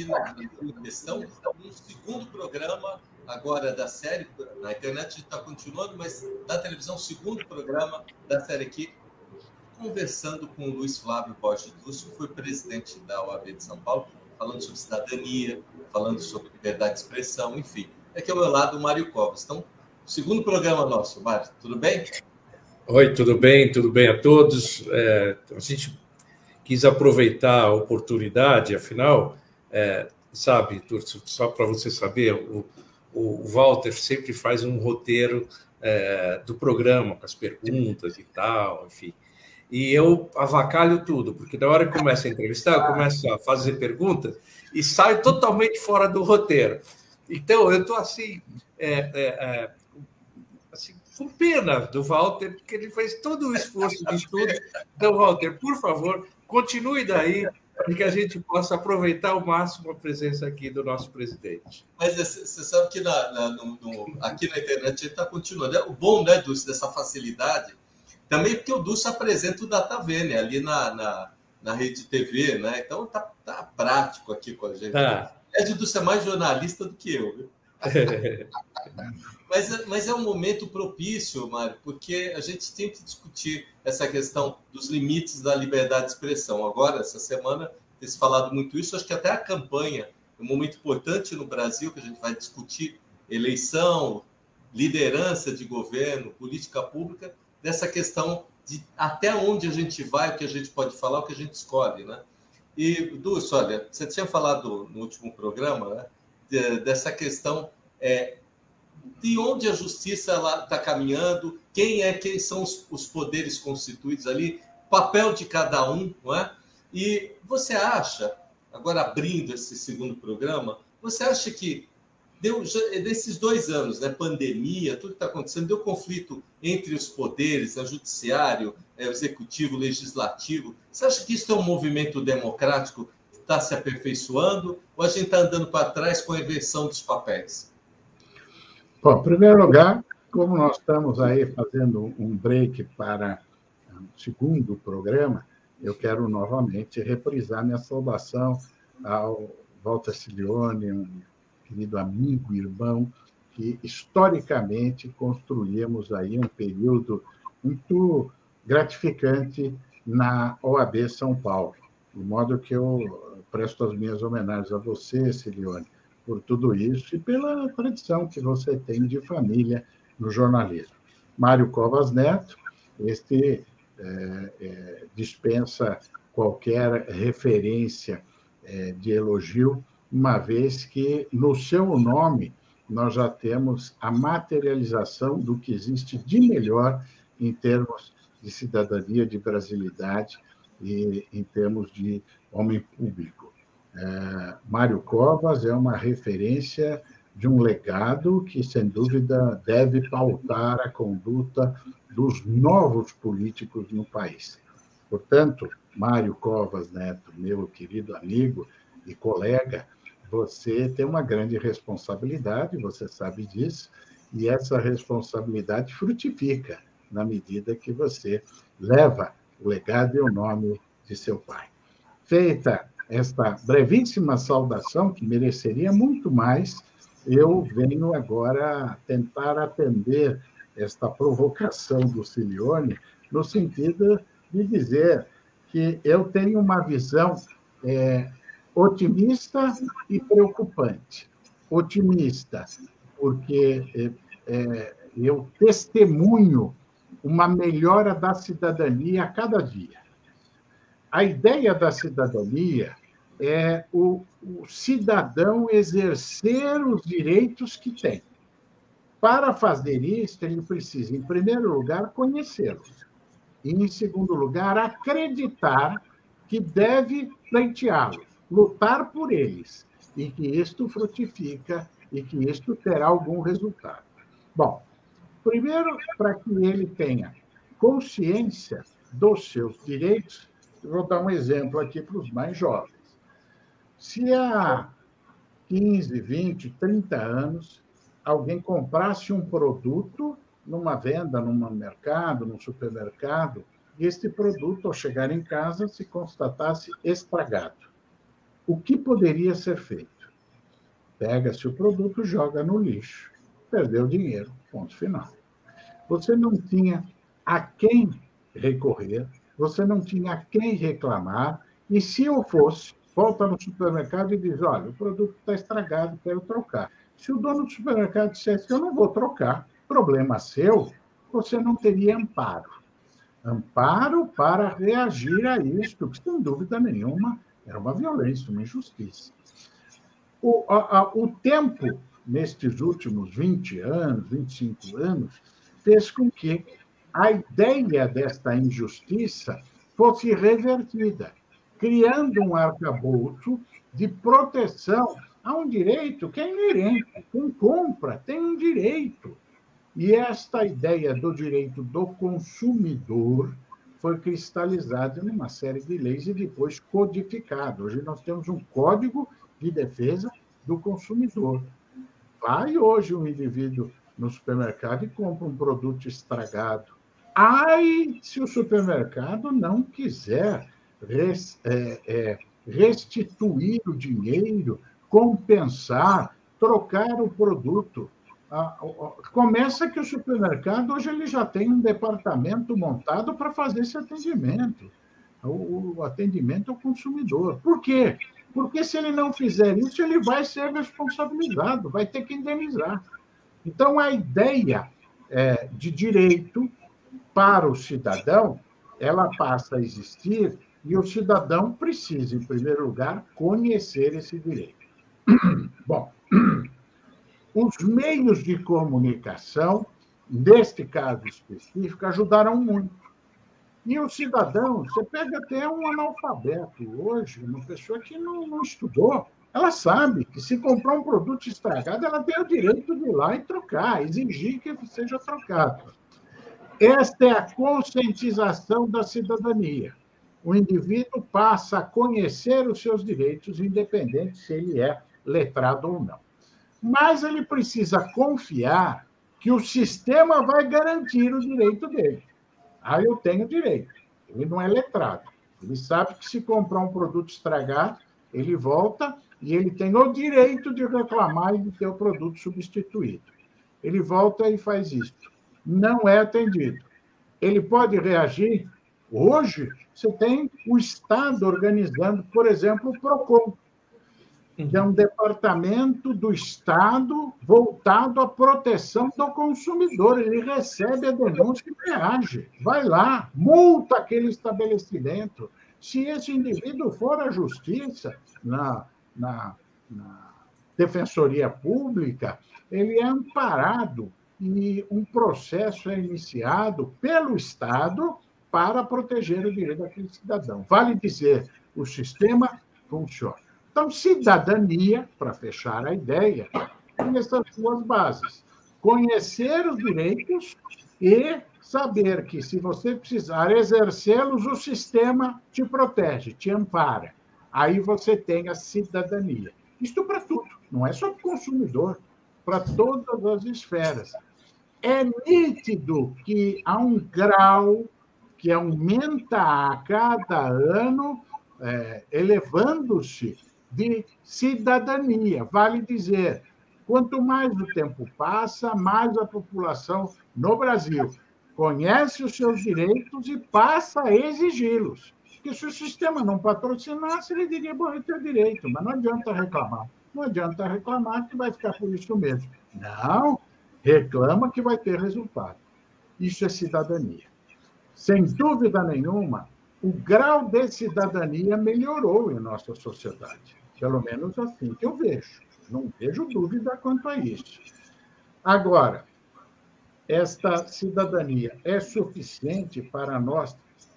está aqui na questão segundo programa agora da série, na internet está continuando, mas na televisão, segundo programa da série aqui, conversando com o Luiz Flávio Borges Lúcio, que foi presidente da OAB de São Paulo, falando sobre cidadania, falando sobre liberdade de expressão, enfim. Aqui ao meu lado o Mário Covas. Então, segundo programa nosso, Mário, tudo bem? Oi, tudo bem? Tudo bem a todos? É, a gente quis aproveitar a oportunidade, afinal, é, sabe, só para você saber, o, o Walter sempre faz um roteiro é, do programa, com as perguntas e tal, enfim. E eu avacalho tudo, porque na hora que começa a entrevistar, eu começo a fazer perguntas e saio totalmente fora do roteiro. Então, eu estou assim, é, é, é, assim, com pena do Walter, porque ele fez todo o esforço de estudo. Então, Walter, por favor, continue daí, para que a gente possa aproveitar ao máximo a presença aqui do nosso presidente. Mas você sabe que na, na, no, no, aqui na internet ele está continuando. O bom né, Dulce, dessa facilidade também porque o Dulce apresenta o DataVene ali na, na, na rede TV, né? Então tá, tá prático aqui com a gente. Tá. Ed Dulce é mais jornalista do que eu, viu? mas, mas é um momento propício, Mário, porque a gente tem que discutir essa questão dos limites da liberdade de expressão. Agora, essa semana, tem se falado muito isso, acho que até a campanha é um momento importante no Brasil que a gente vai discutir eleição, liderança de governo, política pública, dessa questão de até onde a gente vai, o que a gente pode falar, o que a gente escolhe, né? E, Dulce, olha, você tinha falado no último programa né, de, dessa questão é, de onde a justiça está caminhando, quem é, quem são os, os, poderes constituídos ali, papel de cada um, não é? E você acha, agora abrindo esse segundo programa, você acha que deu desses dois anos, né, pandemia, tudo que está acontecendo, deu conflito entre os poderes, o judiciário, é, executivo, legislativo. Você acha que isso é um movimento democrático está se aperfeiçoando ou a gente está andando para trás com a inversão dos papéis? Bom, em primeiro lugar, como nós estamos aí fazendo um break para o segundo programa, eu quero novamente reprisar minha saudação ao Walter Cilione, um querido amigo, irmão, que historicamente construímos aí um período muito gratificante na OAB São Paulo. De modo que eu presto as minhas homenagens a você, Cilione, por tudo isso e pela tradição que você tem de família no jornalismo. Mário Covas Neto, este é, é, dispensa qualquer referência é, de elogio uma vez que no seu nome nós já temos a materialização do que existe de melhor em termos de cidadania, de brasilidade e em termos de homem público. É, Mário Covas é uma referência de um legado que, sem dúvida, deve pautar a conduta dos novos políticos no país. Portanto, Mário Covas Neto, meu querido amigo e colega, você tem uma grande responsabilidade, você sabe disso, e essa responsabilidade frutifica na medida que você leva o legado e o nome de seu pai. Feita esta brevíssima saudação, que mereceria muito mais, eu venho agora tentar atender esta provocação do Cilione, no sentido de dizer que eu tenho uma visão é, otimista e preocupante. Otimista, porque é, é, eu testemunho uma melhora da cidadania a cada dia. A ideia da cidadania é o, o cidadão exercer os direitos que tem. Para fazer isso, ele precisa, em primeiro lugar, conhecê-los. E, em segundo lugar, acreditar que deve pleiteá-los lutar por eles e que isto frutifica e que isto terá algum resultado. Bom, primeiro, para que ele tenha consciência dos seus direitos, vou dar um exemplo aqui para os mais jovens. Se há 15, 20, 30 anos alguém comprasse um produto numa venda, num mercado, num supermercado, e este produto, ao chegar em casa, se constatasse estragado o que poderia ser feito? Pega-se o produto, joga no lixo. Perdeu dinheiro, ponto final. Você não tinha a quem recorrer, você não tinha a quem reclamar, e se eu fosse, volta no supermercado e diz: olha, o produto está estragado, quero trocar. Se o dono do supermercado dissesse: eu não vou trocar, problema seu, você não teria amparo. Amparo para reagir a isto, que, sem dúvida nenhuma, era uma violência, uma injustiça. O, a, a, o tempo, nestes últimos 20 anos, 25 anos, fez com que a ideia desta injustiça fosse revertida, criando um arcabouço de proteção a um direito que é inerente. Quem compra tem um direito. E esta ideia do direito do consumidor foi cristalizada numa série de leis e depois codificada. Hoje nós temos um código de defesa do consumidor. Vai hoje um indivíduo no supermercado e compra um produto estragado. Ai, se o supermercado não quiser res, é, é, restituir o dinheiro, compensar, trocar o produto. Começa que o supermercado hoje ele já tem um departamento montado para fazer esse atendimento, o atendimento ao consumidor. Por quê? Porque se ele não fizer isso, ele vai ser responsabilizado, vai ter que indenizar. Então, a ideia é, de direito para o cidadão, ela passa a existir e o cidadão precisa, em primeiro lugar, conhecer esse direito. Bom, os meios de comunicação, neste caso específico, ajudaram muito. E o cidadão, você pega até um analfabeto hoje, uma pessoa que não, não estudou, ela sabe que se comprar um produto estragado, ela tem o direito de ir lá e trocar, exigir que seja trocado. Esta é a conscientização da cidadania. O indivíduo passa a conhecer os seus direitos, independente se ele é letrado ou não. Mas ele precisa confiar que o sistema vai garantir o direito dele. Ah, eu tenho direito. Ele não é letrado. Ele sabe que se comprar um produto estragado, ele volta e ele tem o direito de reclamar e de ter o produto substituído. Ele volta e faz isso. Não é atendido. Ele pode reagir. Hoje, você tem o Estado organizando, por exemplo, o PROCON, que é um departamento do Estado voltado à proteção do consumidor. Ele recebe a denúncia e reage. Vai lá, multa aquele estabelecimento. Se esse indivíduo for à justiça, na na, na Defensoria Pública, ele é amparado e um processo é iniciado pelo Estado para proteger o direito daquele cidadão. Vale dizer, o sistema funciona. Então, cidadania, para fechar a ideia, tem essas duas bases: conhecer os direitos e saber que, se você precisar exercê-los, o sistema te protege, te ampara aí você tem a cidadania. Isto para tudo, não é só para o consumidor, para todas as esferas. É nítido que há um grau que aumenta a cada ano, é, elevando-se de cidadania. Vale dizer, quanto mais o tempo passa, mais a população no Brasil conhece os seus direitos e passa a exigi-los. Porque se o sistema não patrocinasse, ele diria, bom, eu tenho direito, mas não adianta reclamar. Não adianta reclamar que vai ficar por isso mesmo. Não, reclama que vai ter resultado. Isso é cidadania. Sem dúvida nenhuma, o grau de cidadania melhorou em nossa sociedade. Pelo menos assim que eu vejo. Não vejo dúvida quanto a isso. Agora, esta cidadania é suficiente para nós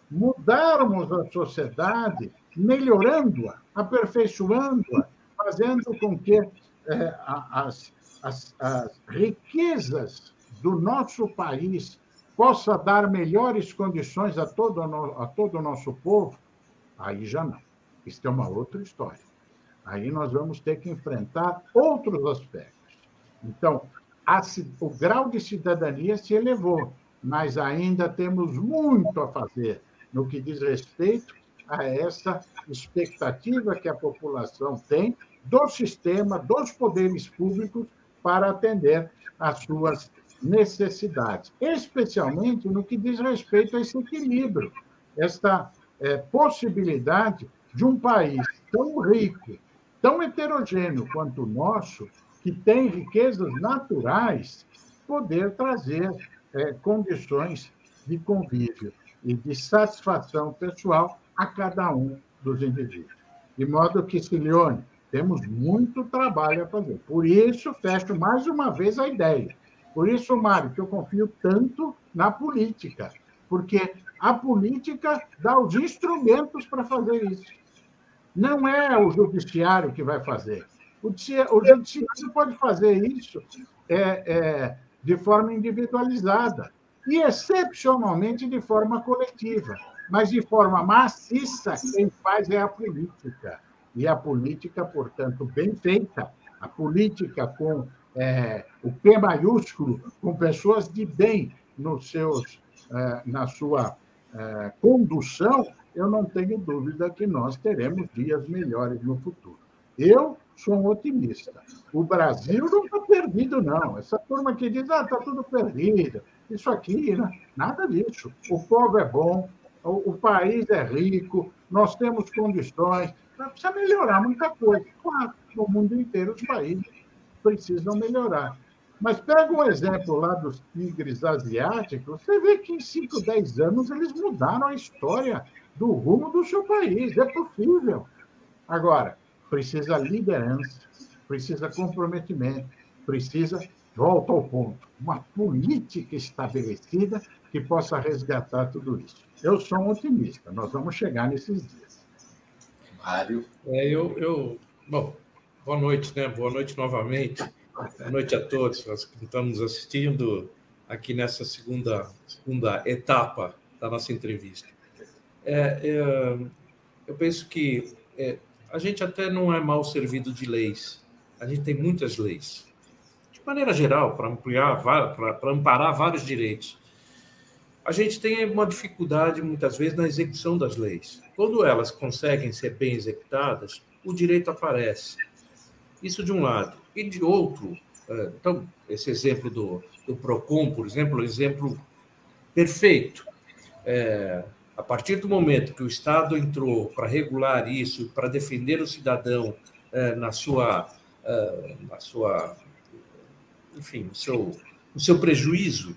mudarmos a sociedade, melhorando-a, aperfeiçoando-a, fazendo com que é, as, as, as riquezas do nosso país possa dar melhores condições a todo, a todo o nosso povo, aí já não. Isso é uma outra história. Aí nós vamos ter que enfrentar outros aspectos. Então, a, o grau de cidadania se elevou, mas ainda temos muito a fazer no que diz respeito a essa expectativa que a população tem do sistema, dos poderes públicos, para atender às suas necessidades, especialmente no que diz respeito a esse equilíbrio, esta é, possibilidade de um país tão rico, tão heterogêneo quanto o nosso, que tem riquezas naturais, poder trazer é, condições de convívio e de satisfação pessoal a cada um dos indivíduos. De modo que, Silione, temos muito trabalho a fazer. Por isso, fecho mais uma vez a ideia. Por isso, Mário, que eu confio tanto na política, porque a política dá os instrumentos para fazer isso. Não é o judiciário que vai fazer. O judiciário pode fazer isso é, é, de forma individualizada e, excepcionalmente, de forma coletiva. Mas, de forma maciça, quem faz é a política. E a política, portanto, bem feita, a política com é, o P maiúsculo, com pessoas de bem nos seus, é, na sua é, condução, eu não tenho dúvida que nós teremos dias melhores no futuro. Eu sou um otimista. O Brasil não está perdido, não. Essa turma que diz, ah, está tudo perdido, isso aqui, né? nada disso. O povo é bom, o, o país é rico, nós temos condições, precisa melhorar muita coisa. Claro, no mundo inteiro os países precisam melhorar. Mas pega um exemplo lá dos tigres asiáticos, você vê que em 5, 10 anos eles mudaram a história do rumo do seu país. É possível. Agora, precisa liderança, precisa comprometimento, precisa, volta ao ponto, uma política estabelecida que possa resgatar tudo isso. Eu sou um otimista, nós vamos chegar nesses dias. Mário? É, eu, eu, bom, boa noite, né? Boa noite novamente. Boa noite a todos nós que estamos assistindo aqui nessa segunda, segunda etapa da nossa entrevista. É, é, eu penso que é, a gente até não é mal servido de leis. A gente tem muitas leis. De maneira geral, para ampliar, para amparar vários direitos. A gente tem uma dificuldade, muitas vezes, na execução das leis. Quando elas conseguem ser bem executadas, o direito aparece. Isso de um lado. E de outro, é, então, esse exemplo do, do PROCON, por exemplo, é um exemplo perfeito. É, a partir do momento que o Estado entrou para regular isso, para defender o cidadão é, na sua, é, na sua, enfim, no seu, no seu prejuízo,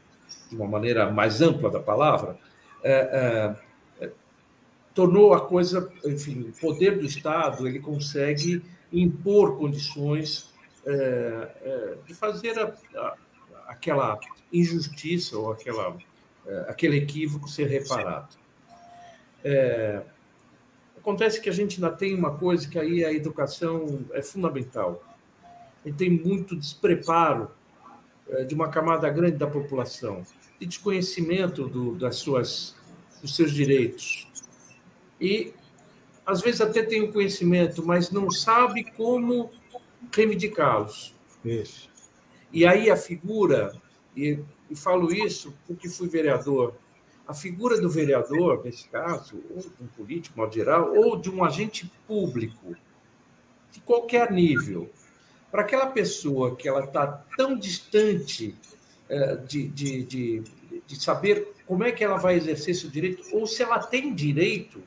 de uma maneira mais ampla da palavra, é, é, tornou a coisa, enfim, o poder do Estado ele consegue impor condições é, é, de fazer a, a, aquela injustiça ou aquela, aquele equívoco ser reparado. É, acontece que a gente ainda tem uma coisa que aí a educação é fundamental. E tem muito despreparo é, de uma camada grande da população e desconhecimento do, das suas, dos seus direitos. E às vezes até tem o conhecimento, mas não sabe como reivindicá-los. Isso. E aí a figura, e, e falo isso porque fui vereador, a figura do vereador, nesse caso, ou de um político, modo geral, ou de um agente público, de qualquer nível, para aquela pessoa que ela está tão distante é, de, de, de, de saber como é que ela vai exercer seu direito, ou se ela tem direito,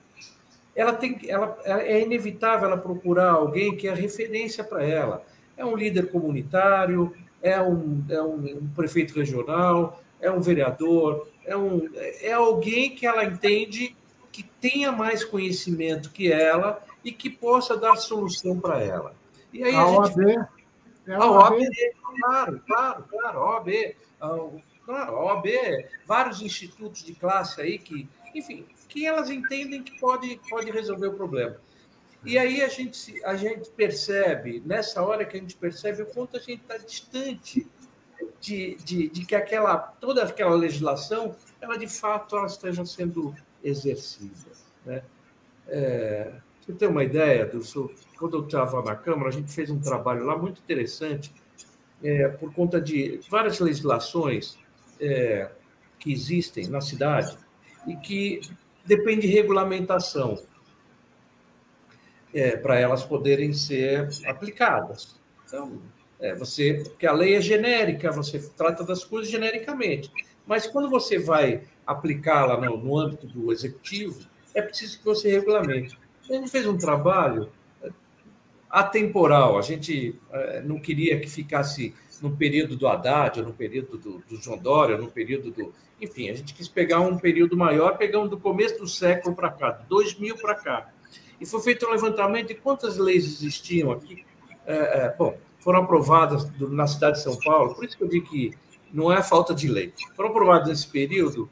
ela tem, ela, é inevitável ela procurar alguém que é referência para ela. É um líder comunitário, é um, é um, um prefeito regional, é um vereador, é, um, é alguém que ela entende que tenha mais conhecimento que ela e que possa dar solução para ela. E aí a, a gente... OAB. É a, OAB, OAB, claro, claro, claro, a OAB. Claro, a OAB, vários institutos de classe aí que, enfim, que elas entendem que pode, pode resolver o problema. E aí a gente, a gente percebe, nessa hora que a gente percebe o quanto a gente está distante de, de, de, que aquela, toda aquela legislação, ela de fato ela esteja sendo exercida. Né? É, você tem uma ideia, do, quando eu estava na Câmara, a gente fez um trabalho lá muito interessante, é, por conta de várias legislações é, que existem na cidade e que depende de regulamentação. é, para elas poderem ser aplicadas. Então, é, você, porque a lei é genérica, você trata das coisas genericamente. Mas quando você vai aplicá-la no, no âmbito do executivo, é preciso que você regulamente. A gente fez um trabalho é, atemporal. A gente é, não queria que ficasse no período do Haddad, no período do, do João Dória, no período do. Enfim, a gente quis pegar um período maior, pegamos do começo do século para cá, 2000 para cá. E foi feito um levantamento de quantas leis existiam aqui. É, é, bom, foram aprovadas na cidade de São Paulo, por isso que eu digo que não é falta de lei. Foram aprovadas nesse período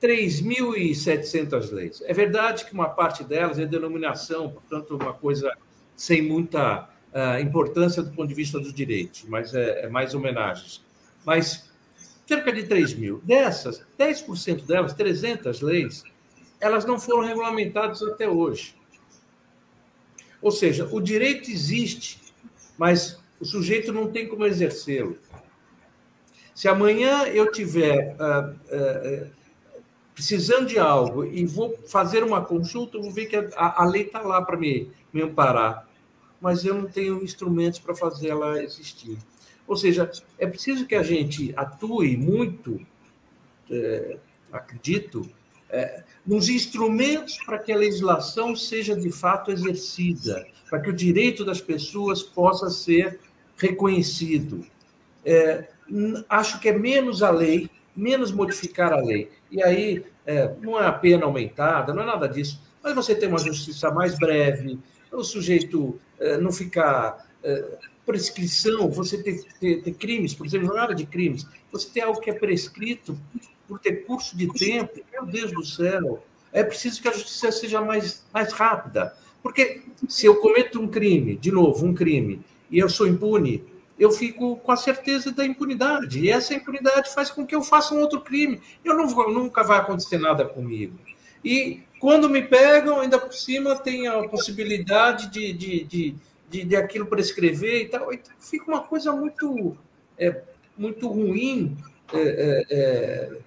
3.700 leis. É verdade que uma parte delas é denominação, portanto, uma coisa sem muita uh, importância do ponto de vista dos direitos, mas é, é mais homenagens. Mas cerca de 3 mil. Dessas, 10% delas, 300 leis, elas não foram regulamentadas até hoje. Ou seja, o direito existe, mas o sujeito não tem como exercê-lo. Se amanhã eu tiver uh, uh, precisando de algo e vou fazer uma consulta, eu vou ver que a, a lei está lá para me, me amparar, mas eu não tenho instrumentos para fazer ela existir. Ou seja, é preciso que a gente atue muito, é, acredito, é, nos instrumentos para que a legislação seja de fato exercida, para que o direito das pessoas possa ser reconhecido. É, acho que é menos a lei, menos modificar a lei. E aí é, não é a pena aumentada, não é nada disso, mas você tem uma justiça mais breve, o sujeito é, não ficar. É, prescrição, você ter, ter, ter crimes, por exemplo, jornada de crimes, você tem algo que é prescrito por ter curso de tempo, meu Deus do céu, é preciso que a justiça seja mais, mais rápida. Porque se eu cometo um crime, de novo, um crime, e eu sou impune, eu fico com a certeza da impunidade. E essa impunidade faz com que eu faça um outro crime. Eu não vou, nunca vai acontecer nada comigo. E quando me pegam, ainda por cima, tem a possibilidade de, de, de, de, de aquilo prescrever e tal. Então, fica uma coisa muito, é, muito ruim. É, é, é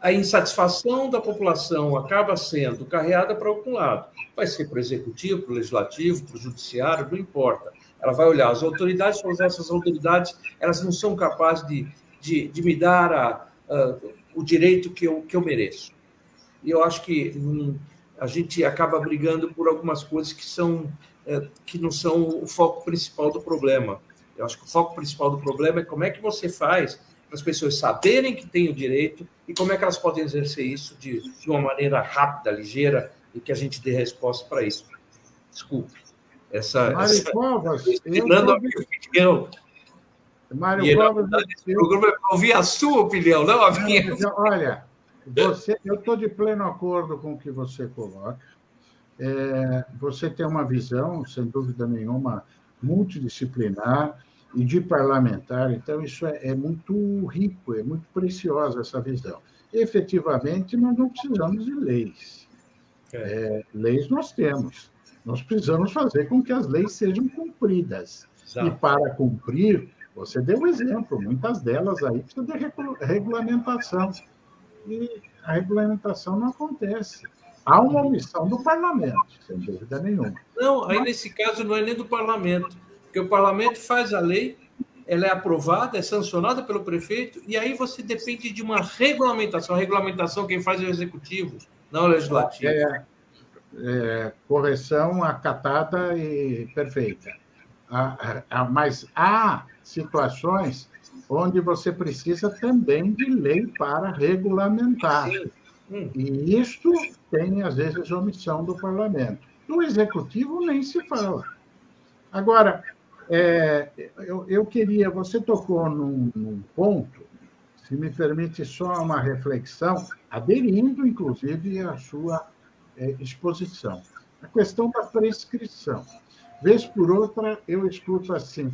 a insatisfação da população acaba sendo carreada para algum lado. Vai ser para o executivo, para o legislativo, para o judiciário, não importa. Ela vai olhar as autoridades, mas essas autoridades elas não são capazes de, de, de me dar a, a, o direito que eu, que eu mereço. E eu acho que hum, a gente acaba brigando por algumas coisas que são é, que não são o foco principal do problema. Eu acho que o foco principal do problema é como é que você faz para as pessoas saberem que têm o direito e como é que elas podem exercer isso de, de uma maneira rápida, ligeira e que a gente dê resposta para isso. Desculpe. Essa, Mário essa... Covas, opinião. Mário Covas, eu... programa é ouvir a sua opinião, não a minha. Olha, você, eu estou de pleno acordo com o que você coloca. É, você tem uma visão, sem dúvida nenhuma, multidisciplinar e de parlamentar, então isso é, é muito rico, é muito preciosa essa visão. Efetivamente, nós não precisamos de leis. É. É, leis nós temos. Nós precisamos fazer com que as leis sejam cumpridas. Exato. E para cumprir, você deu um exemplo, muitas delas aí precisam de regulamentação. E a regulamentação não acontece. Há uma omissão do parlamento, sem dúvida nenhuma. Não, aí nesse caso não é nem do parlamento, porque o parlamento faz a lei, ela é aprovada, é sancionada pelo prefeito, e aí você depende de uma regulamentação. A regulamentação quem faz é o executivo, não o legislativo. É, é, correção acatada e perfeita. mas há situações onde você precisa também de lei para regulamentar. Hum. E isto tem, às vezes, omissão do parlamento. Do executivo nem se fala. Agora, é, eu, eu, queria, você tocou num, num ponto, se me permite só uma reflexão, aderindo, inclusive, à sua é, exposição. A questão da prescrição. Vez por outra, eu escuto assim: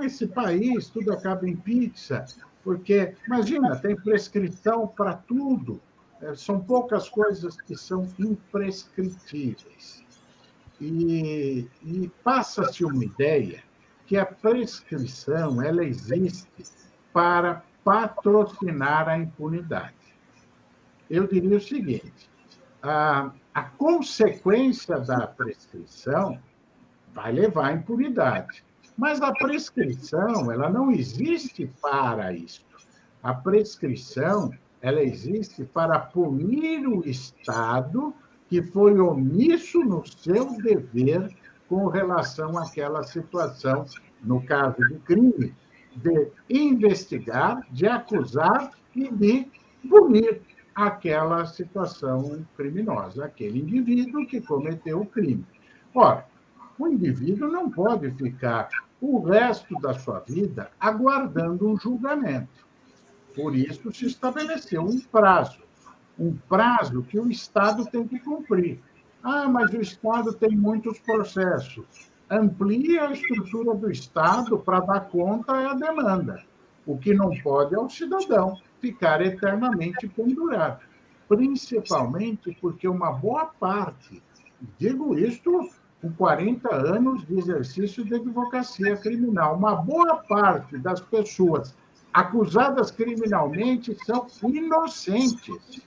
nesse país tudo acaba em pizza, porque, imagina, tem prescrição para tudo. É, são poucas coisas que são imprescritíveis. E, e passa-se uma ideia que a prescrição ela existe para patrocinar a impunidade. Eu diria o seguinte: a, a consequência da prescrição vai levar à impunidade. Mas a prescrição, ela não existe para isso. A prescrição, ela existe para punir o Estado que foi omisso no seu dever com relação àquela situação, no caso do crime, de investigar, de acusar e de punir aquela situação criminosa, aquele indivíduo que cometeu o crime. Ora, o indivíduo não pode ficar o resto da sua vida aguardando um julgamento. Por isso se estabeleceu um prazo, um prazo que o Estado tem que cumprir. Ah, mas o Estado tem muitos processos. Amplie a estrutura do Estado para dar conta à demanda. O que não pode é o cidadão ficar eternamente pendurado. Principalmente porque uma boa parte, digo isto com 40 anos de exercício de advocacia criminal, uma boa parte das pessoas acusadas criminalmente são inocentes.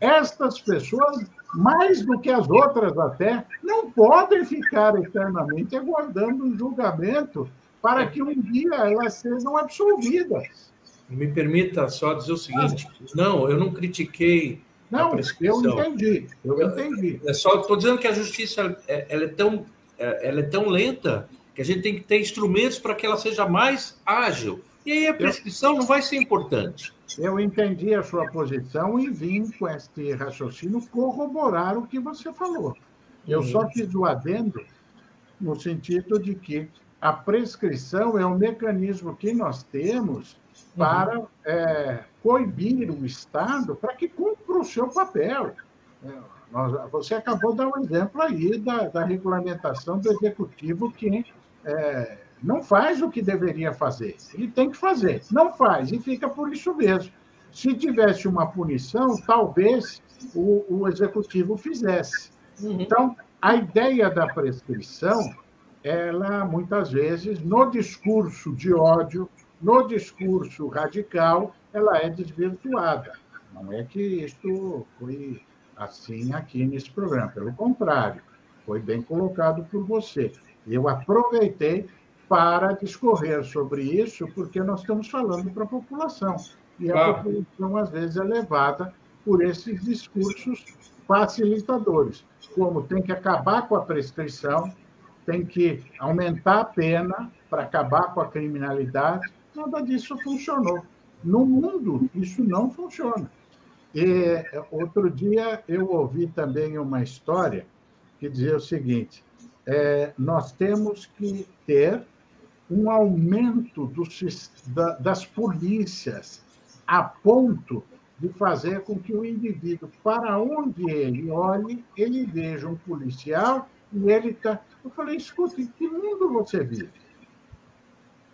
Estas pessoas, mais do que as outras até, não podem ficar eternamente aguardando um julgamento para que um dia elas sejam absolvidas. Me permita só dizer o seguinte: não, eu não critiquei não, eu entendi, eu entendi. É só estou dizendo que a justiça é, ela é tão é, ela é tão lenta que a gente tem que ter instrumentos para que ela seja mais ágil. E aí a prescrição eu, não vai ser importante. Eu entendi a sua posição e vim com este raciocínio corroborar o que você falou. Eu só uhum. fiz o adendo no sentido de que a prescrição é um mecanismo que nós temos para uhum. é, coibir o Estado para que cumpra o seu papel. É, nós, você acabou de dar um exemplo aí da, da regulamentação do executivo que é, não faz o que deveria fazer. Ele tem que fazer, não faz, e fica por isso mesmo. Se tivesse uma punição, talvez o, o executivo fizesse. Uhum. Então, a ideia da prescrição, ela muitas vezes, no discurso de ódio, no discurso radical, ela é desvirtuada. Não é que isto foi assim aqui nesse programa, pelo contrário, foi bem colocado por você. Eu aproveitei para discorrer sobre isso, porque nós estamos falando para a população. E a população, às vezes, é levada por esses discursos facilitadores, como tem que acabar com a prescrição, tem que aumentar a pena para acabar com a criminalidade, nada disso funcionou. No mundo, isso não funciona. E outro dia eu ouvi também uma história que dizia o seguinte: é, nós temos que ter um aumento do, da, das polícias a ponto de fazer com que o indivíduo, para onde ele olhe, ele veja um policial e ele está. Eu falei, escuta, em que mundo você vive?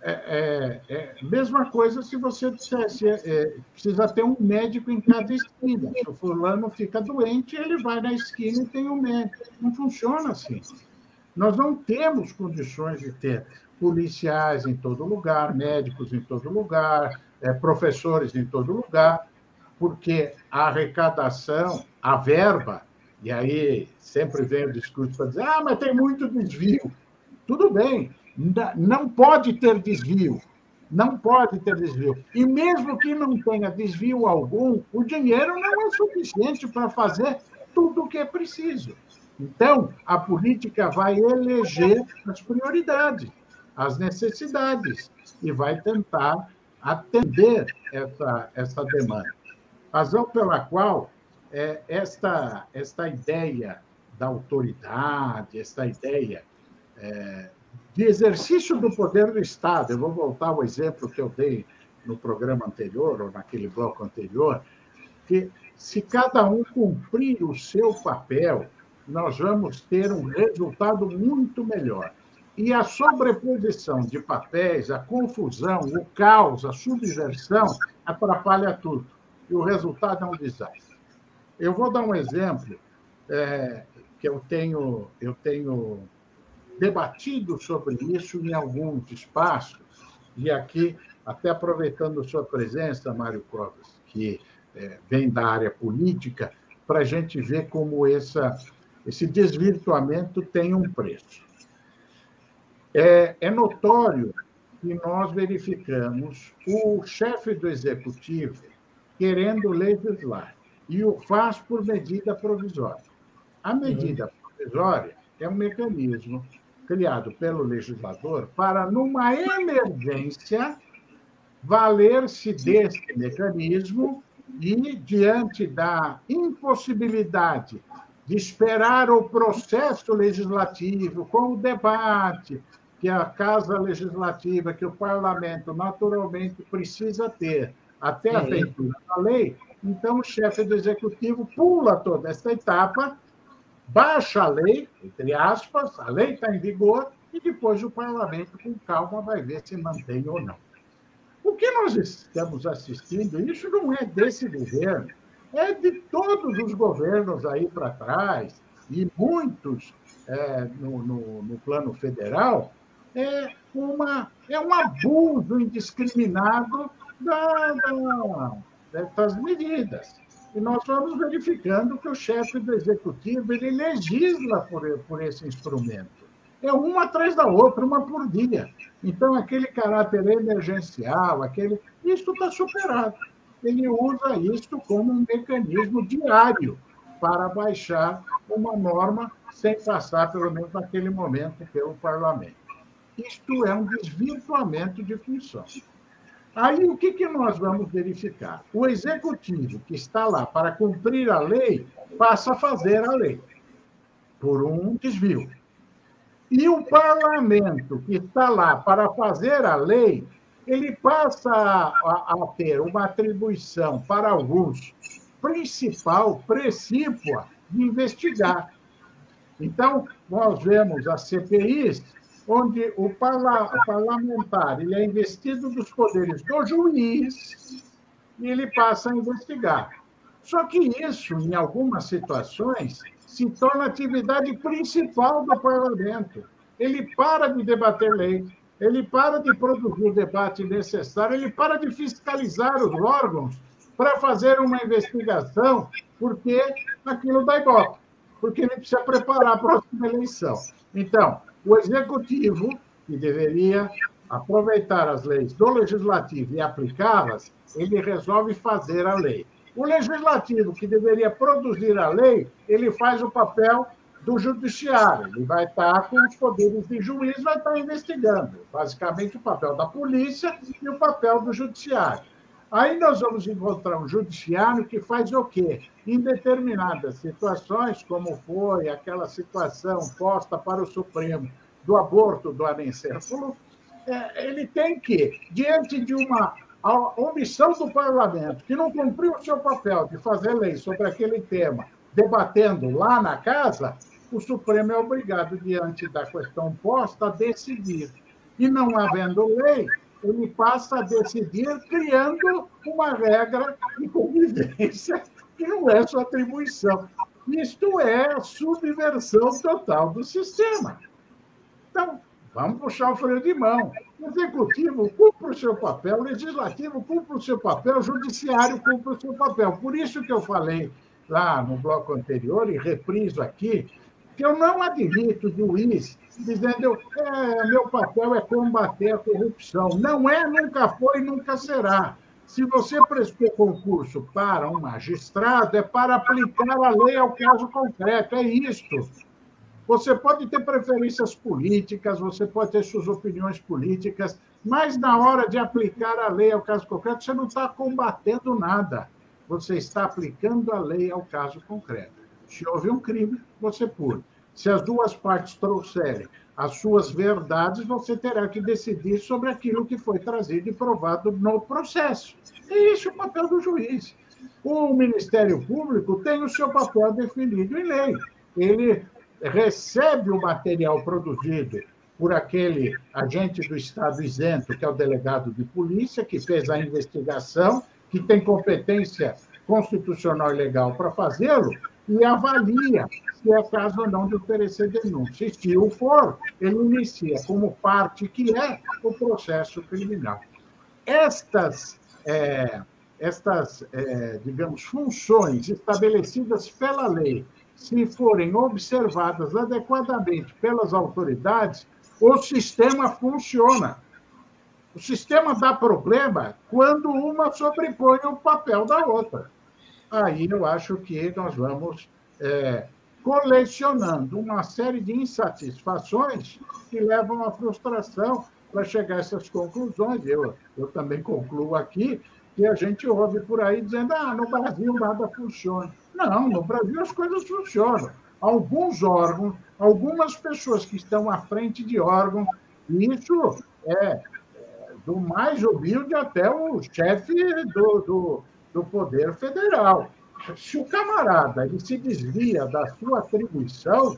É, é, é, mesma coisa se você dissesse, é, é, precisa ter um médico em cada esquina. Se o fulano fica doente, ele vai na esquina e tem um médico. Não funciona assim. Nós não temos condições de ter policiais em todo lugar, médicos em todo lugar, é, professores em todo lugar, porque a arrecadação, a verba, e aí sempre vem o discurso para dizer, ah, mas tem muito desvio. Tudo bem, não pode ter desvio. Não pode ter desvio. E mesmo que não tenha desvio algum, o dinheiro não é suficiente para fazer tudo o que é preciso. Então, a política vai eleger as prioridades, as necessidades, e vai tentar atender essa, essa demanda. Razão pela qual é, esta, esta ideia da autoridade, esta ideia é, de exercício do poder do Estado. Eu vou voltar ao exemplo que eu dei no programa anterior, ou naquele bloco anterior, que se cada um cumprir o seu papel, nós vamos ter um resultado muito melhor. E a sobreposição de papéis, a confusão, o caos, a subversão atrapalha tudo. E o resultado é um desastre. Eu vou dar um exemplo é, que eu tenho, eu tenho debatido sobre isso em alguns espaços, e aqui, até aproveitando sua presença, Mário Covas, que é, vem da área política, para a gente ver como essa, esse desvirtuamento tem um preço. É, é notório que nós verificamos o chefe do executivo querendo legislar e o faz por medida provisória. A medida provisória é um mecanismo criado pelo legislador para, numa emergência, valer-se desse mecanismo e, diante da impossibilidade de esperar o processo legislativo com o debate que a Casa Legislativa, que o Parlamento naturalmente precisa ter até a feitura da lei, então o chefe do Executivo pula toda essa etapa, baixa a lei, entre aspas, a lei está em vigor, e depois o Parlamento, com calma, vai ver se mantém ou não. O que nós estamos assistindo, isso não é desse governo, é de todos os governos aí para trás, e muitos é, no, no, no, plano federal, é, uma, é um abuso indiscriminado da, da, dessas medidas. E nós vamos verificando que o chefe do executivo ele legisla por, por esse instrumento. É uma atrás da outra, uma por dia. Então, aquele caráter emergencial, aquele, isso está superado. Ele usa isso como um mecanismo diário para baixar uma norma sem passar, pelo menos naquele momento, pelo parlamento. Isto é um desvirtuamento de função. Aí, o que, que nós vamos verificar? O executivo, que está lá para cumprir a lei, passa a fazer a lei, por um desvio. E o parlamento, que está lá para fazer a lei, ele passa a, a ter uma atribuição para alguns principal, precípua, de investigar. Então, nós vemos as CPIs onde o parlamentar ele é investido dos poderes do juiz e ele passa a investigar. Só que isso, em algumas situações, se torna atividade principal do parlamento. Ele para de debater lei, ele para de produzir o debate necessário, ele para de fiscalizar os órgãos para fazer uma investigação, porque aquilo dá igual, porque ele precisa preparar a próxima eleição. Então, o executivo, que deveria aproveitar as leis do legislativo e aplicá-las, ele resolve fazer a lei. O legislativo, que deveria produzir a lei, ele faz o papel do judiciário. Ele vai estar com os poderes de juiz, vai estar investigando. Basicamente, o papel da polícia e o papel do judiciário. Aí nós vamos encontrar um judiciário que faz o quê? Em determinadas situações, como foi aquela situação posta para o Supremo do aborto do anencéfalo, é, ele tem que, diante de uma omissão do parlamento, que não cumpriu o seu papel de fazer lei sobre aquele tema, debatendo lá na casa, o Supremo é obrigado, diante da questão posta, a decidir. E não havendo lei, ele passa a decidir criando uma regra de convivência que não é sua atribuição. Isto é a subversão total do sistema. Então, vamos puxar o freio de mão. O executivo cumpre o seu papel, o legislativo cumpre o seu papel, o judiciário cumpre o seu papel. Por isso que eu falei lá no bloco anterior, e repriso aqui, que eu não admito juiz dizendo é, meu papel é combater a corrupção. Não é, nunca foi e nunca será. Se você prestou concurso para um magistrado, é para aplicar a lei ao caso concreto, é isto. Você pode ter preferências políticas, você pode ter suas opiniões políticas, mas na hora de aplicar a lei ao caso concreto, você não está combatendo nada. Você está aplicando a lei ao caso concreto. Se houve um crime, você pune. Se as duas partes trouxerem as suas verdades, você terá que decidir sobre aquilo que foi trazido e provado no processo. E isso é o papel do juiz. O Ministério Público tem o seu papel definido em lei. Ele recebe o material produzido por aquele agente do Estado isento, que é o delegado de polícia, que fez a investigação, que tem competência constitucional e legal para fazê-lo, e avalia se é caso ou não de oferecer denúncia. E se o for, ele inicia como parte que é o processo criminal. Estas, é, estas, é, digamos, funções estabelecidas pela lei, se forem observadas adequadamente pelas autoridades, o sistema funciona. O sistema dá problema quando uma sobrepõe o papel da outra. Aí eu acho que nós vamos é, colecionando uma série de insatisfações que levam à frustração para chegar a essas conclusões. Eu, eu também concluo aqui que a gente ouve por aí dizendo ah, no Brasil nada funciona. Não, no Brasil as coisas funcionam. Alguns órgãos, algumas pessoas que estão à frente de órgãos, isso é do mais humilde até o chefe do, do, do Poder Federal. Se o camarada ele se desvia da sua atribuição,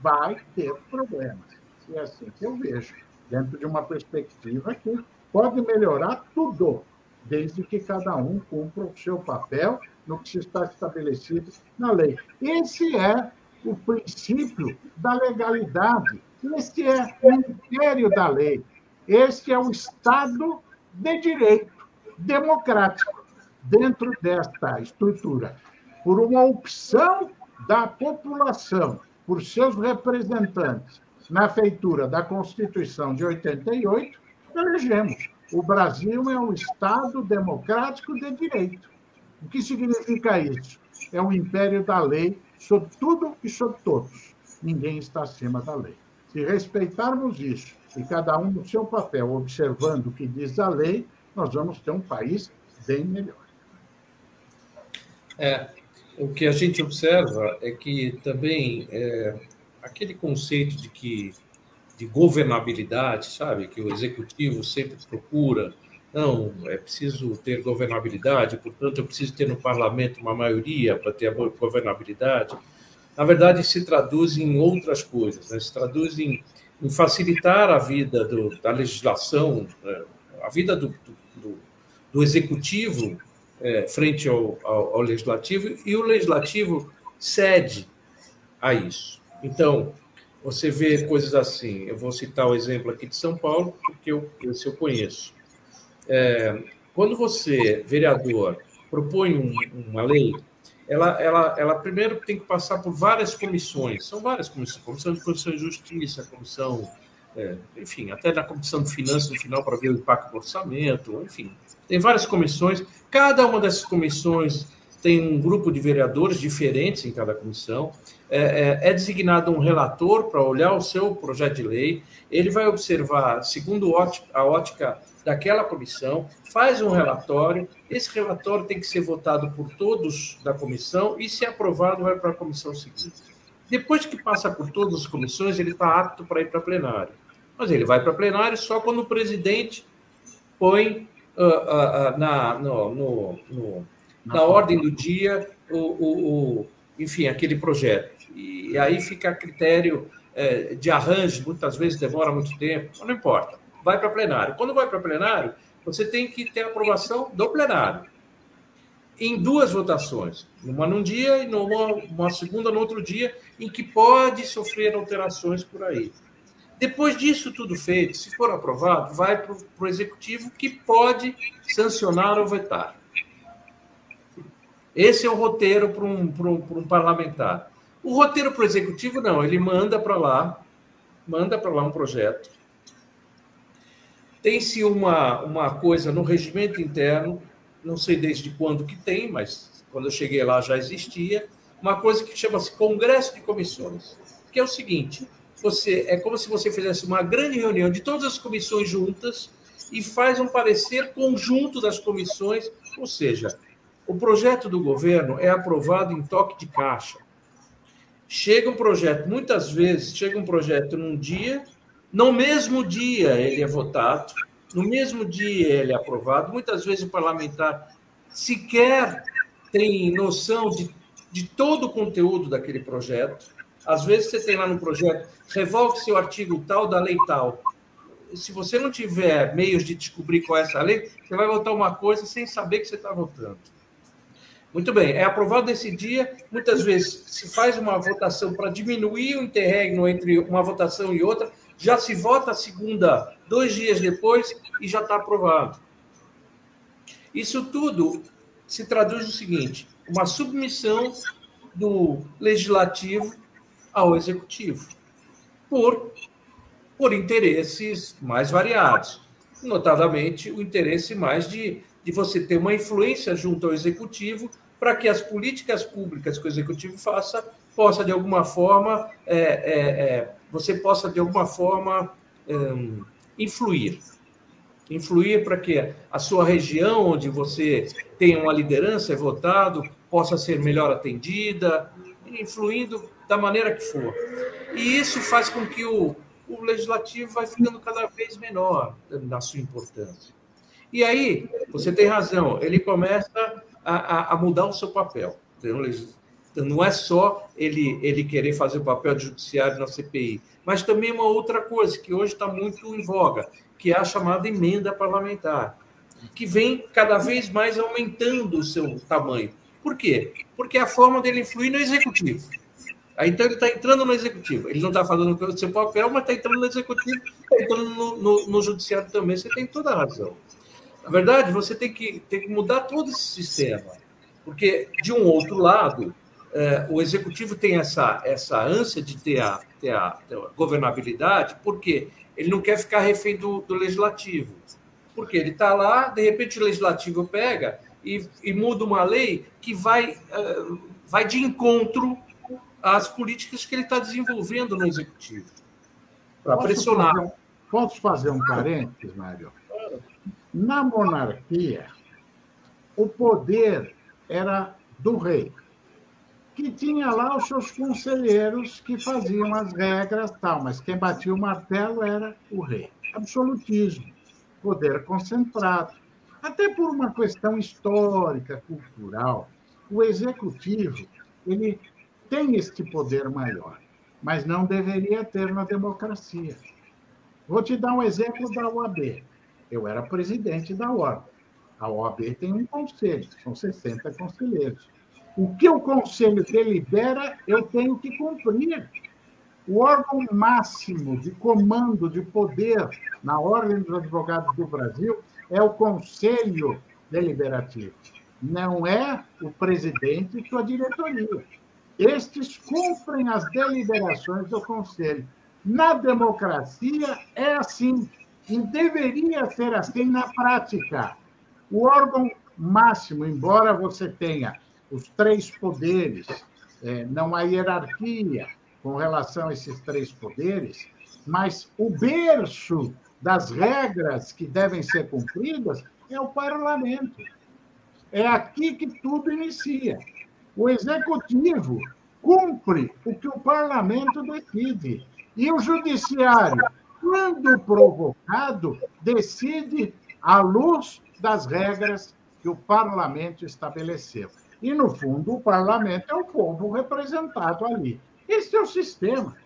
vai ter problemas. E é assim que eu vejo, dentro de uma perspectiva que pode melhorar tudo, desde que cada um cumpra o seu papel no que está estabelecido na lei. Esse é o princípio da legalidade. Esse é o império da lei. Este é o Estado de direito democrático dentro desta estrutura. Por uma opção da população, por seus representantes, na feitura da Constituição de 88, elegemos. O Brasil é um Estado democrático de direito. O que significa isso? É o império da lei sobre tudo e sobre todos. Ninguém está acima da lei. Se respeitarmos isso e cada um no seu papel, observando o que diz a lei, nós vamos ter um país bem melhor. É, o que a gente observa é que também é, aquele conceito de que de governabilidade, sabe, que o executivo sempre procura, não, é preciso ter governabilidade, portanto eu preciso ter no parlamento uma maioria para ter a governabilidade. Na verdade, se traduz em outras coisas, né? se traduz em em facilitar a vida do, da legislação, é, a vida do, do, do executivo é, frente ao, ao, ao, legislativo, e o legislativo cede a isso. Então, você vê coisas assim, eu vou citar o exemplo aqui de São Paulo, porque eu, esse eu conheço. É, quando você, vereador, propõe um, uma lei, ela, ela, ela primeiro tem que passar por várias comissões, são várias comissões, comissão de Constituição e Justiça, comissão, é, enfim, até na comissão de finanças no final para ver o impacto do orçamento, enfim, tem várias comissões, cada uma dessas comissões tem um grupo de vereadores diferentes em cada comissão, é, é, é designado um relator para olhar o seu projeto de lei, ele vai observar, segundo a ótica daquela comissão, faz um relatório, esse relatório tem que ser votado por todos da comissão e, se aprovado, vai para a comissão seguinte. Depois que passa por todas as comissões, ele está apto para ir para plenário. Mas ele vai para plenário só quando o presidente põe uh, uh, uh, na, no, no, no, na ordem do dia o, o, o, enfim, aquele projeto. E aí fica a critério eh, de arranjo, muitas vezes demora muito tempo, mas não importa vai para plenário. Quando vai para plenário, você tem que ter a aprovação do plenário. Em duas votações, uma num dia e numa uma segunda no outro dia, em que pode sofrer alterações por aí. Depois disso tudo feito, se for aprovado, vai para o executivo que pode sancionar ou vetar. Esse é o roteiro para um, um, um parlamentar. O roteiro para o executivo, não, ele manda para lá, manda para lá um projeto, tem-se uma, uma coisa no regimento interno, não sei desde quando que tem, mas quando eu cheguei lá já existia, uma coisa que chama-se Congresso de Comissões, que é o seguinte: você é como se você fizesse uma grande reunião de todas as comissões juntas e faz um parecer conjunto das comissões, ou seja, o projeto do governo é aprovado em toque de caixa. Chega um projeto, muitas vezes, chega um projeto num dia no mesmo dia ele é votado, no mesmo dia ele é aprovado. Muitas vezes o parlamentar sequer tem noção de, de todo o conteúdo daquele projeto. Às vezes você tem lá no projeto, revogue seu artigo tal da lei tal. Se você não tiver meios de descobrir qual é essa lei, você vai votar uma coisa sem saber que você está votando. Muito bem, é aprovado nesse dia. Muitas vezes se faz uma votação para diminuir o interregno entre uma votação e outra, já se vota a segunda dois dias depois e já está aprovado. Isso tudo se traduz no seguinte: uma submissão do legislativo ao executivo, por, por interesses mais variados, notadamente o interesse mais de, de você ter uma influência junto ao executivo para que as políticas públicas que o executivo faça possa de alguma forma é, é, é, você possa de alguma forma hum, influir. Influir para que a sua região onde você tem uma liderança é votado possa ser melhor atendida influindo da maneira que for e isso faz com que o, o legislativo vai ficando cada vez menor na sua importância e aí você tem razão ele começa a, a, a mudar o seu papel então, não é só ele, ele querer fazer o papel de judiciário na CPI, mas também uma outra coisa que hoje está muito em voga, que é a chamada emenda parlamentar, que vem cada vez mais aumentando o seu tamanho. Por quê? Porque é a forma dele influir no executivo. Aí, então ele está entrando no executivo. Ele não está fazendo o seu papel, mas está entrando no executivo, está entrando no, no, no, judiciário também. Você tem toda a razão. Na verdade, você tem que, tem que mudar todo esse sistema. Porque, de um outro lado, é, o executivo tem essa, essa ânsia de ter a, ter a, ter a governabilidade, porque ele não quer ficar refém do, do legislativo. Porque ele está lá, de repente o legislativo pega e, e muda uma lei que vai, uh, vai de encontro às políticas que ele está desenvolvendo no executivo. Para pressionar. Fazer, posso fazer um parênteses, Mário? Na monarquia, o poder era do rei que tinha lá os seus conselheiros que faziam as regras tal, mas quem batia o martelo era o rei. Absolutismo, poder concentrado. Até por uma questão histórica, cultural, o executivo ele tem este poder maior, mas não deveria ter na democracia. Vou te dar um exemplo da OAB. Eu era presidente da OAB. A OAB tem um conselho, são 60 conselheiros. O que o conselho delibera, eu tenho que cumprir. O órgão máximo de comando de poder na Ordem dos Advogados do Brasil é o Conselho Deliberativo, não é o presidente e sua diretoria. Estes cumprem as deliberações do Conselho. Na democracia é assim, e deveria ser assim na prática. O órgão máximo, embora você tenha os três poderes, é, não há hierarquia com relação a esses três poderes, mas o berço das regras que devem ser cumpridas é o parlamento. É aqui que tudo inicia. O executivo cumpre o que o parlamento decide. E o judiciário, quando provocado, decide à luz das regras que o parlamento estabeleceu. E, no fundo, o parlamento é o povo representado ali. Esse é o sistema.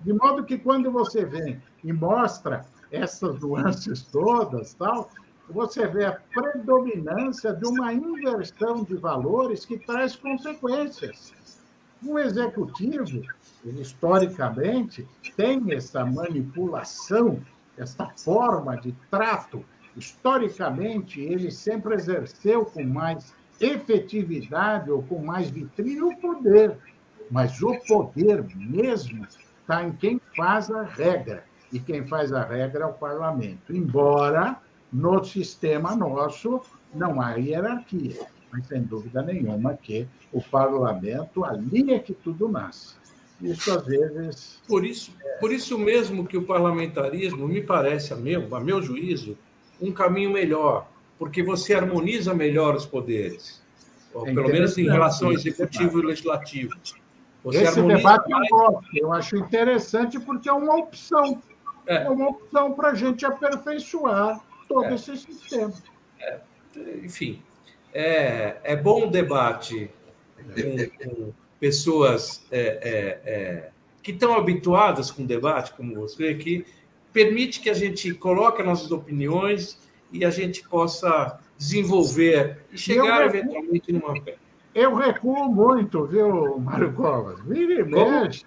De modo que, quando você vem e mostra essas nuances todas, tal, você vê a predominância de uma inversão de valores que traz consequências. O executivo, historicamente, tem essa manipulação, essa forma de trato. Historicamente, ele sempre exerceu com mais efetividade ou com mais vitrine o poder. Mas o poder mesmo está em quem faz a regra. E quem faz a regra é o parlamento. Embora no sistema nosso não há hierarquia. Mas sem dúvida nenhuma que o parlamento, ali é que tudo nasce. Isso às vezes. Por isso, por isso mesmo que o parlamentarismo me parece, a meu, a meu juízo, um caminho melhor porque você harmoniza melhor os poderes, é pelo menos em relação ao executivo e legislativo. Você Esse debate mais... eu gosto, eu acho interessante porque é uma opção. É, é uma opção para a gente aperfeiçoar todo é. esse sistema. É. Enfim, é, é bom o debate com, com pessoas é, é, que estão habituadas com debate, como você, que permite que a gente coloque nossas opiniões e a gente possa desenvolver e chegar recuo, eventualmente numa pé. Eu recuo muito, viu, Mário Covas? Vira e mexe.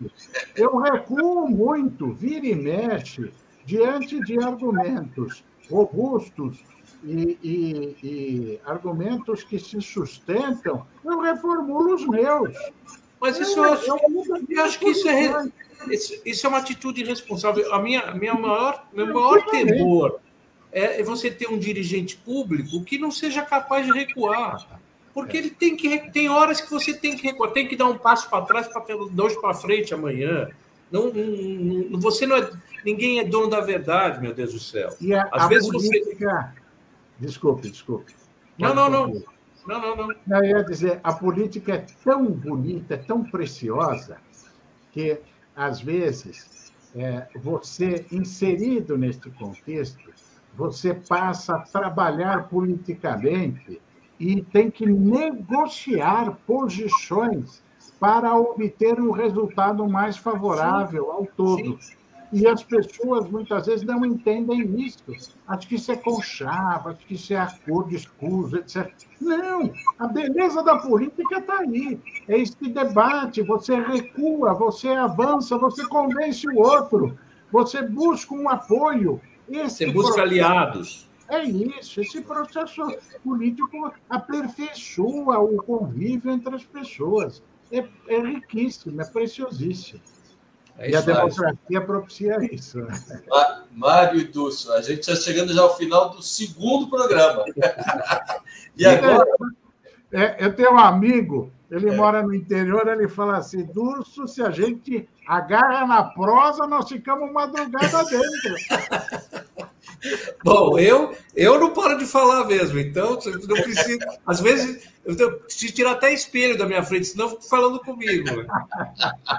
Eu recuo muito, vira e mexe, diante de argumentos robustos e, e, e argumentos que se sustentam, eu reformulo os meus. Mas isso eu, eu, acho, eu, eu acho que isso é, isso é uma atitude irresponsável. A minha, minha maior, meu maior temor é você ter um dirigente público que não seja capaz de recuar. Porque ele tem que tem horas que você tem que recuar, tem que dar um passo para trás para ter dois para frente amanhã. Não, não, você não é. Ninguém é dono da verdade, meu Deus do céu. E a, Às a vezes política... você. Desculpe, desculpe. Não, não, não. Não, não, não. Eu ia dizer, a política é tão bonita, é tão preciosa, que, às vezes, é, você, inserido neste contexto, você passa a trabalhar politicamente e tem que negociar posições para obter um resultado mais favorável ao todo. Sim. E as pessoas muitas vezes não entendem isso. Acho que isso é conchava, acho que isso é acordo, escuso, etc. Não, a beleza da política está aí. É esse debate, você recua, você avança, você convence o outro, você busca um apoio. Esse você busca processo, aliados. É isso, esse processo político aperfeiçoa o convívio entre as pessoas é, é riquíssimo, é preciosíssimo. É e a democracia propicia isso. Mário e Dulce, a gente está chegando já ao final do segundo programa. e agora? É, eu tenho um amigo, ele é. mora no interior, ele fala assim: Durso, se a gente agarra na prosa, nós ficamos madrugada dentro. Bom, eu, eu não paro de falar mesmo, então não preciso. Às vezes eu preciso tirar até espelho da minha frente, senão fico falando comigo.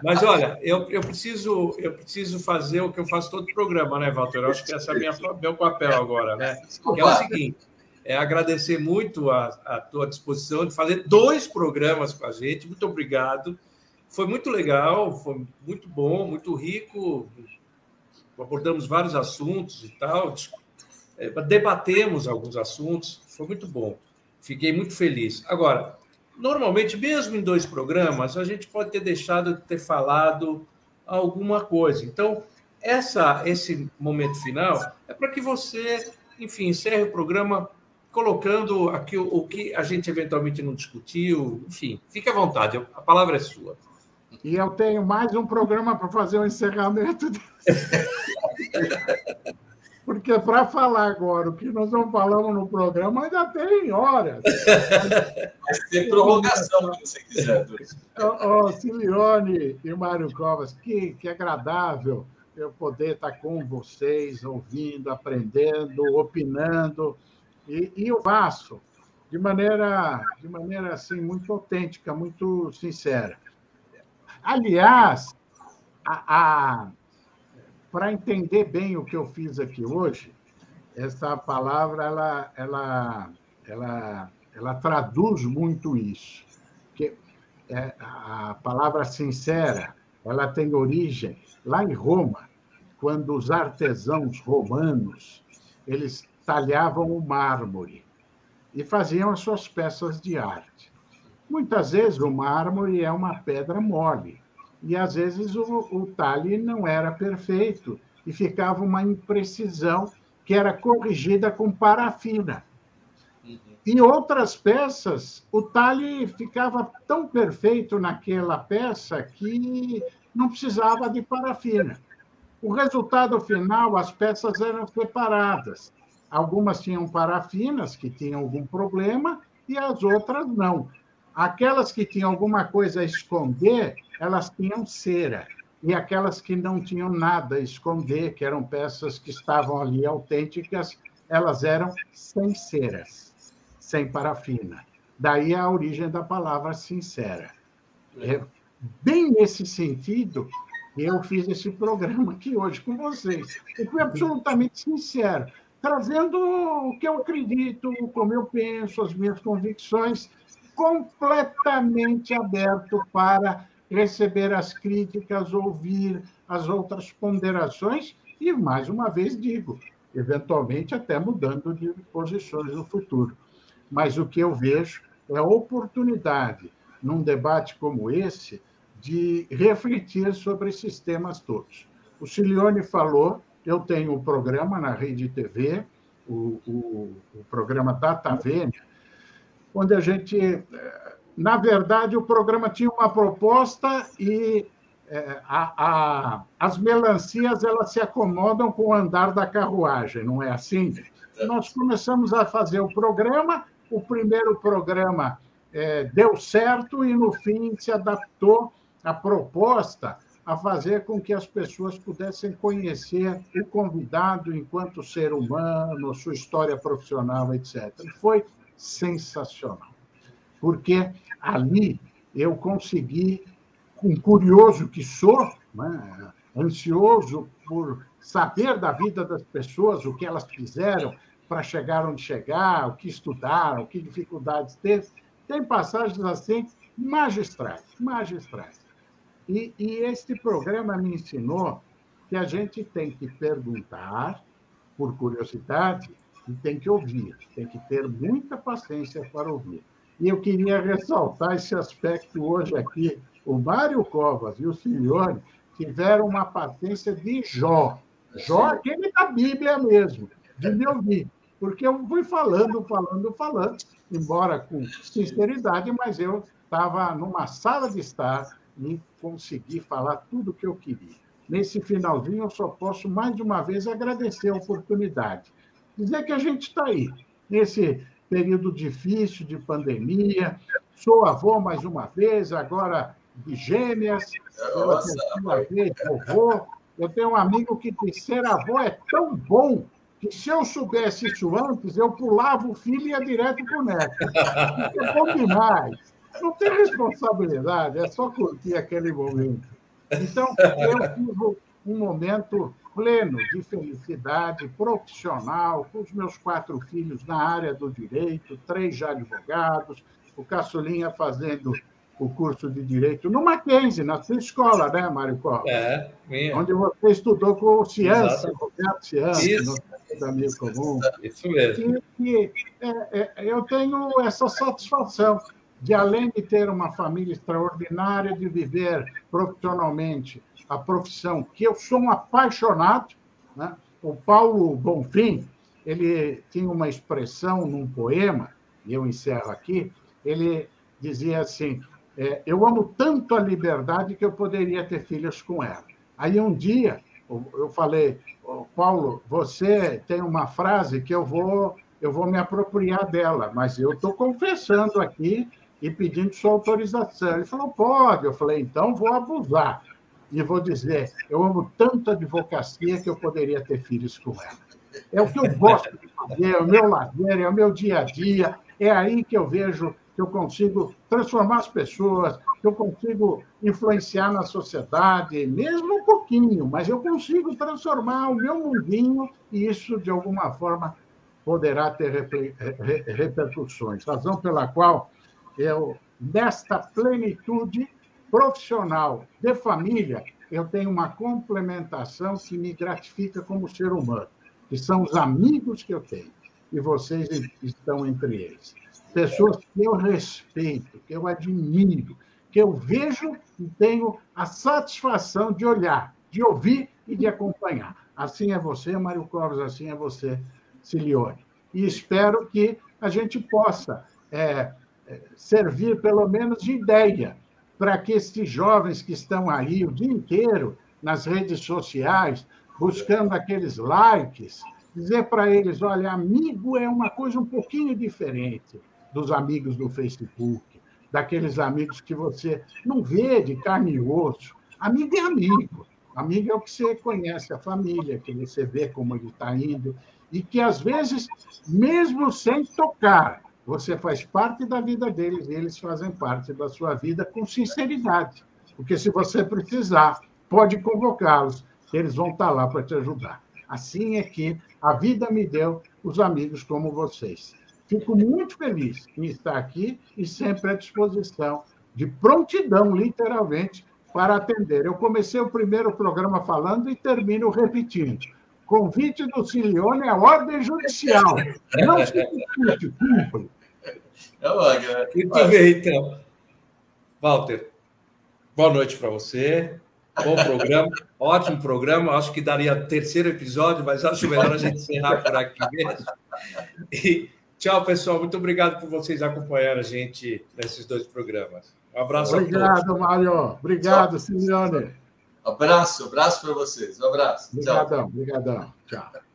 Mas olha, eu, eu, preciso, eu preciso fazer o que eu faço todo programa, né, Walter? Eu acho que esse é minha, meu papel agora, né? Que é o seguinte: é agradecer muito a, a tua disposição de fazer dois programas com a gente. Muito obrigado. Foi muito legal, foi muito bom, muito rico. Abordamos vários assuntos e tal, é, debatemos alguns assuntos, foi muito bom. Fiquei muito feliz. Agora, normalmente, mesmo em dois programas, a gente pode ter deixado de ter falado alguma coisa. Então, essa, esse momento final é para que você, enfim, encerre o programa colocando aqui o, o, que a gente eventualmente não discutiu, enfim, fique à vontade, a palavra é sua. E eu tenho mais um programa para fazer o um encerramento. Porque para falar agora o que nós não falamos no programa, ainda tem horas. Mas tem prorrogação, se você quiser. Oh, Cilione e Mário Covas, que, que agradável eu poder estar com vocês, ouvindo, aprendendo, opinando. E, e eu faço de maneira, de maneira assim, muito autêntica, muito sincera. Aliás, para entender bem o que eu fiz aqui hoje, essa palavra ela, ela, ela, ela traduz muito isso. Que é, a palavra sincera ela tem origem lá em Roma, quando os artesãos romanos eles talhavam o mármore e faziam as suas peças de arte. Muitas vezes o mármore é uma pedra mole e às vezes o, o talhe não era perfeito e ficava uma imprecisão que era corrigida com parafina. Uhum. Em outras peças, o talhe ficava tão perfeito naquela peça que não precisava de parafina. O resultado final, as peças eram separadas. Algumas tinham parafinas, que tinham algum problema, e as outras não. Aquelas que tinham alguma coisa a esconder, elas tinham cera. E aquelas que não tinham nada a esconder, que eram peças que estavam ali autênticas, elas eram sem ceras, sem parafina. Daí a origem da palavra sincera. É, bem nesse sentido, eu fiz esse programa aqui hoje com vocês. Eu fui absolutamente sincero, trazendo o que eu acredito, como eu penso, as minhas convicções, completamente aberto para receber as críticas, ouvir as outras ponderações e, mais uma vez, digo, eventualmente até mudando de posições no futuro. Mas o que eu vejo é a oportunidade, num debate como esse, de refletir sobre esses temas todos. O Cilione falou, eu tenho um programa na Rede TV, o, o, o programa Data Vênia, onde a gente. Eh, na verdade, o programa tinha uma proposta e é, a, a, as melancias elas se acomodam com o andar da carruagem, não é assim? Nós começamos a fazer o programa, o primeiro programa é, deu certo e, no fim, se adaptou a proposta a fazer com que as pessoas pudessem conhecer o convidado enquanto ser humano, sua história profissional, etc. Foi sensacional, porque ali eu consegui um curioso que sou, né? ansioso por saber da vida das pessoas, o que elas fizeram para chegar onde chegar, o que estudaram, que dificuldades teve. Tem passagens assim magistrais, magistrais. E, e este programa me ensinou que a gente tem que perguntar por curiosidade e tem que ouvir, tem que ter muita paciência para ouvir. E eu queria ressaltar esse aspecto hoje aqui o Mário Covas e o Simeone tiveram uma paciência de Jó. Jó, aquele da Bíblia mesmo, de me ouvir. Porque eu fui falando, falando, falando, embora com sinceridade, mas eu estava numa sala de estar e consegui falar tudo o que eu queria. Nesse finalzinho, eu só posso, mais uma vez, agradecer a oportunidade. Dizer que a gente está aí, nesse período difícil de pandemia. Sou avô mais uma vez, agora de gêmeas, pela terceira vez, vovô. Eu tenho um amigo que diz ser avô é tão bom que se eu soubesse isso antes, eu pulava o filho e ia direto para o neto. é bom demais. Não tem responsabilidade, é só curtir aquele momento. Então, eu tive um momento pleno de felicidade profissional, com os meus quatro filhos na área do direito, três já advogados, o Caçulinha fazendo o curso de Direito no Mackenzie, na sua escola, né, Mário Costa? É, minha. Onde você estudou com o Ciência, Roberto Ciência, no Amigo Comum. Isso mesmo. E, e é, é, eu tenho essa satisfação de, além de ter uma família extraordinária, de viver profissionalmente a profissão que eu sou um apaixonado. Né? O Paulo Bonfim, ele tinha uma expressão num poema, e eu encerro aqui, ele dizia assim, é, eu amo tanto a liberdade que eu poderia ter filhos com ela. Aí um dia eu falei, Paulo, você tem uma frase que eu vou eu vou me apropriar dela, mas eu estou confessando aqui e pedindo sua autorização. Ele falou, pode. Eu falei, então vou abusar. E vou dizer, eu amo tanto a advocacia que eu poderia ter filhos com ela. É o que eu gosto de fazer, é o meu lazer, é o meu dia a dia. É aí que eu vejo que eu consigo transformar as pessoas, que eu consigo influenciar na sociedade, mesmo um pouquinho, mas eu consigo transformar o meu mundinho e isso, de alguma forma, poderá ter repercussões. Razão pela qual eu, nesta plenitude profissional de família, eu tenho uma complementação que me gratifica como ser humano, que são os amigos que eu tenho, e vocês estão entre eles pessoas que eu respeito, que eu admiro, que eu vejo e tenho a satisfação de olhar, de ouvir e de acompanhar. Assim é você, Mário Covas, assim é você, Cilione. E espero que a gente possa é, é, servir, pelo menos, de ideia para que esses jovens que estão aí o dia inteiro nas redes sociais, buscando aqueles likes, dizer para eles: olha, amigo é uma coisa um pouquinho diferente dos amigos do Facebook, daqueles amigos que você não vê de carne e osso. Amigo é amigo. Amigo é o que você conhece, a família, que você vê como ele está indo, e que, às vezes, mesmo sem tocar, você faz parte da vida deles e eles fazem parte da sua vida com sinceridade. Porque, se você precisar, pode convocá-los, eles vão estar lá para te ajudar. Assim é que a vida me deu os amigos como vocês. Fico muito feliz em estar aqui e sempre à disposição, de prontidão, literalmente, para atender. Eu comecei o primeiro programa falando e termino repetindo. Convite do Cilione é ordem judicial. Não se discute, cumpre. Muito bem, então. Walter, boa noite para você. Bom programa, ótimo programa. Acho que daria terceiro episódio, mas acho melhor a gente encerrar por aqui mesmo. E tchau, pessoal. Muito obrigado por vocês acompanharem a gente nesses dois programas. Um abraço obrigado, a todos. Obrigado, Mário. Obrigado, Simeone. Abraço, abraço para vocês. Um abraço. Obrigadão, obrigadão. Tchau.